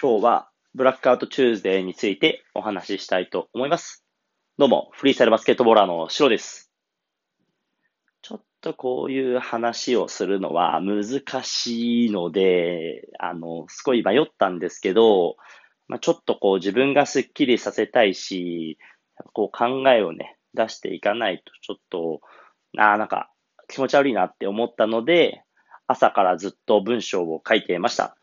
今日はブラックアウトチューズデーについてお話ししたいと思います。どうも、フリースタイルバスケットボーラーのシロです。ちょっとこういう話をするのは難しいので、あの、すごい迷ったんですけど、まあ、ちょっとこう自分がスッキリさせたいし、こう考えをね、出していかないとちょっと、ああ、なんか気持ち悪いなって思ったので、朝からずっと文章を書いてました。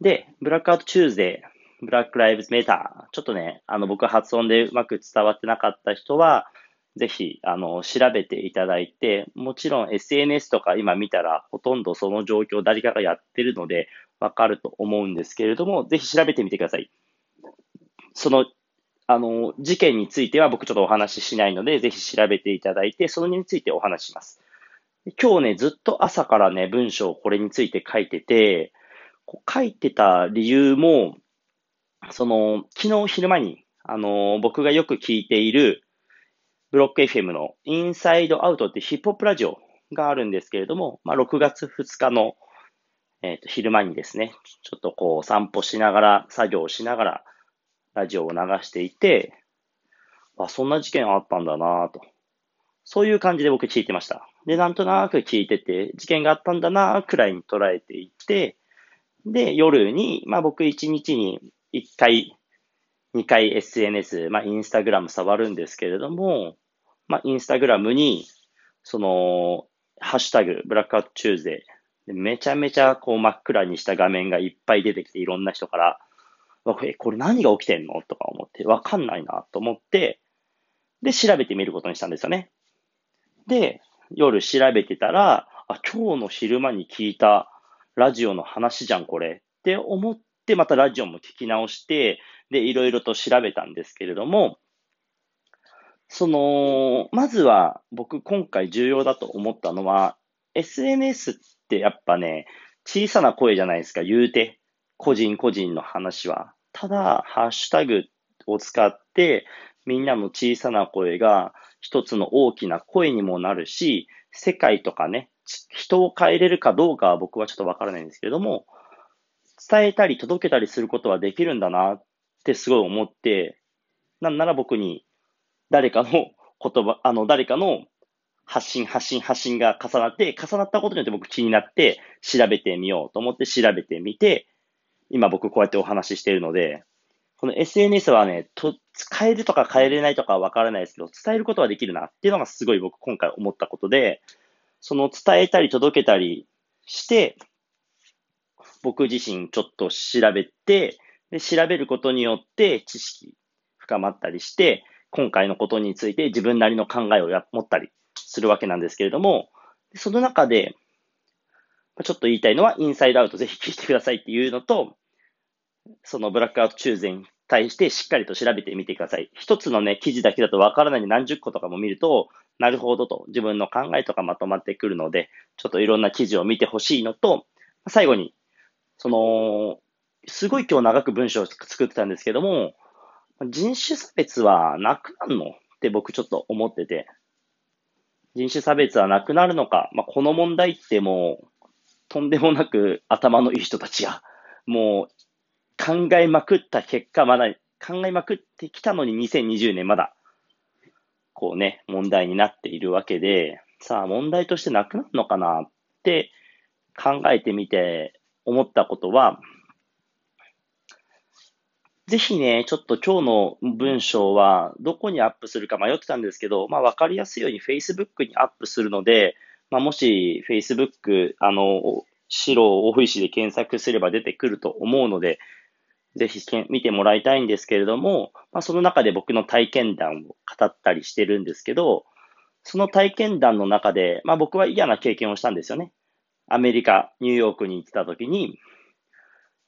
で、ブラックアウトチューズデー、ブラックライブズメーター、ちょっとね、あの、僕発音でうまく伝わってなかった人は、ぜひ、あの、調べていただいて、もちろん SNS とか今見たら、ほとんどその状況誰かがやってるので、わかると思うんですけれども、ぜひ調べてみてください。その、あの、事件については僕ちょっとお話ししないので、ぜひ調べていただいて、そのについてお話しします。今日ね、ずっと朝からね、文章をこれについて書いてて、こう書いてた理由も、その、昨日昼間に、あの、僕がよく聞いている、ブロック FM のインサイドアウトってヒップホップラジオがあるんですけれども、まあ、6月2日の、えっ、ー、と、昼間にですね、ちょっとこう散歩しながら、作業をしながら、ラジオを流していて、あ、そんな事件あったんだなと。そういう感じで僕聞いてました。で、なんとなく聞いてて、事件があったんだなくらいに捉えていて、で、夜に、まあ僕1日に1回、2回 SNS、まあインスタグラム触るんですけれども、まあインスタグラムに、その、ハッシュタグ、ブラックアウトチューズデー、めちゃめちゃこう真っ暗にした画面がいっぱい出てきて、いろんな人から、え、これ何が起きてんの？とか思って、わかんないなと思って、で、調べてみることにしたんですよね。で、夜調べてたら、あ、今日の昼間に聞いたラジオの話じゃん、これ。って思って、またラジオも聞き直して、で、いろいろと調べたんですけれども、その、まずは僕今回重要だと思ったのは、SNS ってやっぱね、小さな声じゃないですか、言うて。個人個人の話は。ただ、ハッシュタグを使って、みんなの小さな声が一つの大きな声にもなるし、世界とかね、人を変えれるかどうかは僕はちょっとわからないんですけれども、伝えたり届けたりすることはできるんだなってすごい思って、なんなら僕に誰かの言葉、あの、誰かの発信、発信、発信が重なって、重なったことによって僕気になって調べてみようと思って調べてみて、今僕こうやってお話ししているので、この SNS はね、と、変えるとか変えれないとかはわからないですけど、伝えることはできるなっていうのがすごい僕今回思ったことで、その伝えたり届けたりして、僕自身ちょっと調べて、で調べることによって知識深まったりして、今回のことについて自分なりの考えをや持ったりするわけなんですけれども、その中で、ちょっと言いたいのは、インサイドアウトぜひ聞いてくださいっていうのと、そのブラックアウト中前対してしっかりと調べてみてください。一つのね、記事だけだとわからないで何十個とかも見ると、なるほどと自分の考えとかまとまってくるので、ちょっといろんな記事を見てほしいのと、最後に、その、すごい今日長く文章を作ってたんですけども、人種差別はなくなるの？って僕ちょっと思ってて、人種差別はなくなるのか、まあ、この問題ってもう、とんでもなく頭のいい人たちが、もう考えまくった結果、まだ考えまくってきたのに2020年まだ、こうね、問題になっているわけで、さあ問題としてなくなるのかなって考えてみて思ったことは、ぜひね、ちょっと今日の文章はどこにアップするか迷ってたんですけど、まあわかりやすいように Facebook にアップするので、まあもし Facebook、あの、白オフィシで検索すれば出てくると思うので、ぜひ見てもらいたいんですけれども、まあ、その中で僕の体験談を語ったりしてるんですけど、その体験談の中で、まあ、僕は嫌な経験をしたんですよね。アメリカ、ニューヨークに行ってた時に、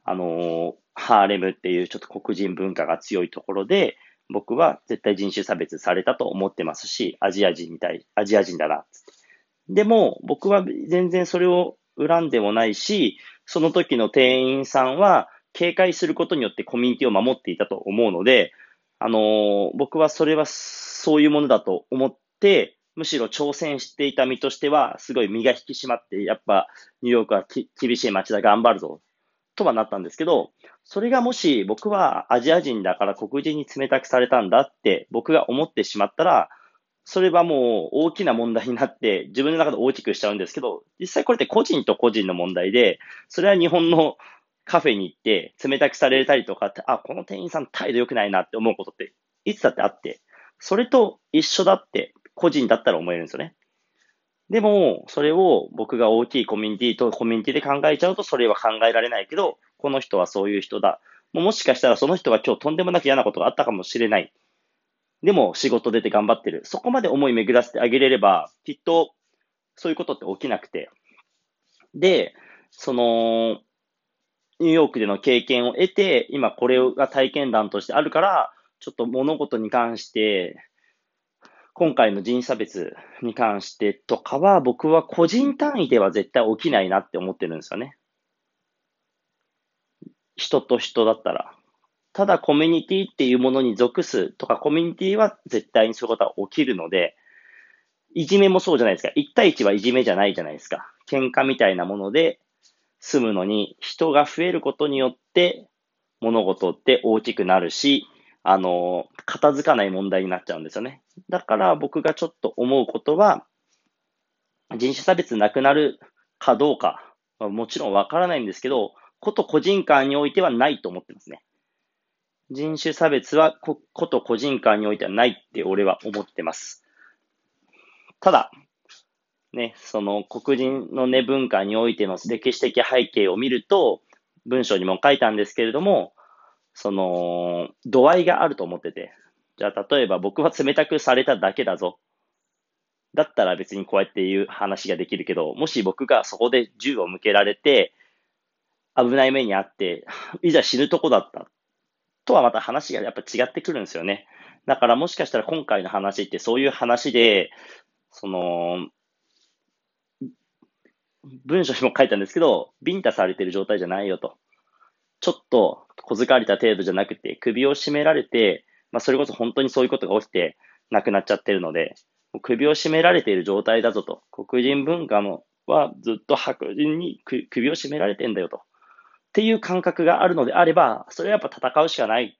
あのー、ハーレムっていうちょっと黒人文化が強いところで、僕は絶対人種差別されたと思ってますし、アジア人みたい、アジア人だな、でも、僕は全然それを恨んでもないし、その時の店員さんは、警戒することによってコミュニティを守っていたと思うので、あの、僕はそれはそういうものだと思って、むしろ挑戦していた身としては、すごい身が引き締まって、やっぱニューヨークは厳しい街だ、頑張るぞ。とはなったんですけど、それがもし僕はアジア人だから黒人に冷たくされたんだって僕が思ってしまったら、それはもう大きな問題になって自分の中で大きくしちゃうんですけど、実際これって個人と個人の問題で、それは日本のカフェに行って冷たくされたりとかって、あ、この店員さん態度良くないなって思うことっていつだってあって、それと一緒だって個人だったら思えるんですよね。でも、それを僕が大きいコミュニティとコミュニティで考えちゃうと、それは考えられないけど、この人はそういう人だ。もしかしたらその人が今日とんでもなく嫌なことがあったかもしれない。でも仕事出て頑張ってる。そこまで思い巡らせてあげれれば、きっとそういうことって起きなくて。で、その、ニューヨークでの経験を得て、今これが体験談としてあるから、ちょっと物事に関して、今回の人種差別に関してとかは、僕は個人単位では絶対起きないなって思ってるんですよね。人と人だったら。ただコミュニティっていうものに属すとか、コミュニティは絶対にそういうことは起きるので、いじめもそうじゃないですか。1対1はいじめじゃないじゃないですか。喧嘩みたいなもので済むのに、人が増えることによって物事って大きくなるし、あの、片付かない問題になっちゃうんですよね。だから僕がちょっと思うことは、人種差別なくなるかどうか、もちろんわからないんですけど、こと個人間においてはないと思ってますね。人種差別はこと個人間においてはないって俺は思ってます。ただ、ね、その黒人のね、文化においての歴史的背景を見ると、文章にも書いたんですけれども、その、度合いがあると思ってて。じゃあ、例えば僕は冷たくされただけだぞ。だったら別にこうやって言う話ができるけど、もし僕がそこで銃を向けられて、危ない目にあって、いざ死ぬとこだった。とはまた話がやっぱ違ってくるんですよね。だからもしかしたら今回の話ってそういう話で、その、文章にも書いたんですけど、ビンタされてる状態じゃないよと。ちょっと小づかれた程度じゃなくて、首を絞められて、まあ、それこそ本当にそういうことが起きて亡くなっちゃってるので、首を絞められている状態だぞと。黒人文化もはずっと白人に首を絞められてんだよと。っていう感覚があるのであれば、それはやっぱ戦うしかない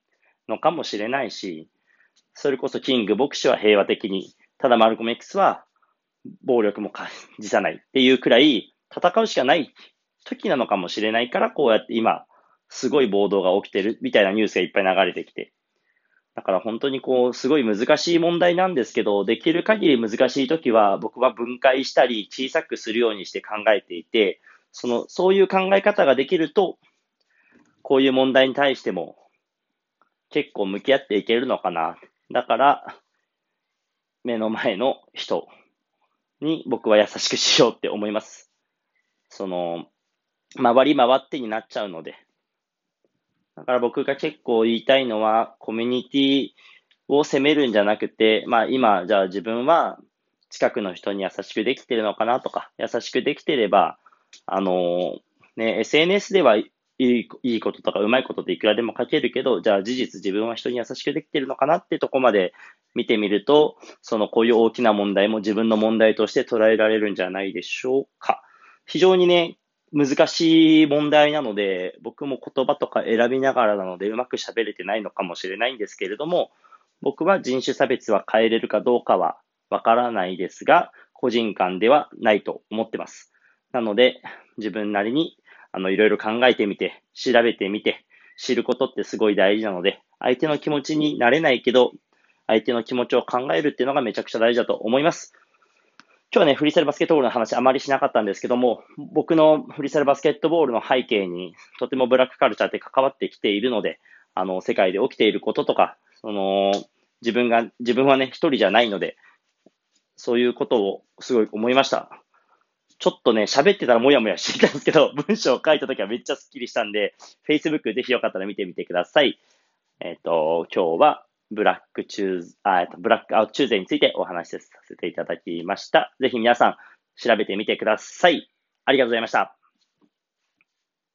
のかもしれないし、それこそキング牧師は平和的に、ただマルコム X は暴力も感じさないっていうくらい戦うしかない時なのかもしれないから、こうやって今、すごい暴動が起きてるみたいなニュースがいっぱい流れてきて。だから本当にこう、すごい難しい問題なんですけど、できる限り難しい時は僕は分解したり小さくするようにして考えていて、その、そういう考え方ができると、こういう問題に対しても結構向き合っていけるのかな。だから、目の前の人に僕は優しくしようって思います。その、回り回ってになっちゃうので。だから僕が結構言いたいのは、コミュニティを責めるんじゃなくて、まあ今、じゃあ自分は近くの人に優しくできてるのかなとか、優しくできてれば、あの、ね、SNS ではいいいいこととかうまいことっていくらでも書けるけど、じゃあ事実自分は人に優しくできてるのかなってとこまで見てみると、そのこういう大きな問題も自分の問題として捉えられるんじゃないでしょうか。非常にね、難しい問題なので、僕も言葉とか選びながらなので、うまく喋れてないのかもしれないんですけれども、僕は人種差別は変えれるかどうかはわからないですが、個人間ではないと思ってます。なので、自分なりに、あの、いろいろ考えてみて、調べてみて、知ることってすごい大事なので、相手の気持ちになれないけど、相手の気持ちを考えるっていうのがめちゃくちゃ大事だと思います。今日はね、フリーサルバスケットボールの話あまりしなかったんですけども、僕のフリーサルバスケットボールの背景にとてもブラックカルチャーって関わってきているので、あの、世界で起きていることとか、その、自分が、自分はね、一人じゃないので、そういうことをすごい思いました。ちょっとね、喋ってたらもやもやしていたんですけど、文章を書いたときはめっちゃスッキリしたんで、Facebook ぜひよかったら見てみてください。えっ、ー、と、今日はブラックチューズ、あ、ブラックアウトチューズについてお話しさせていただきました。ぜひ皆さん調べてみてください。ありがとうございました。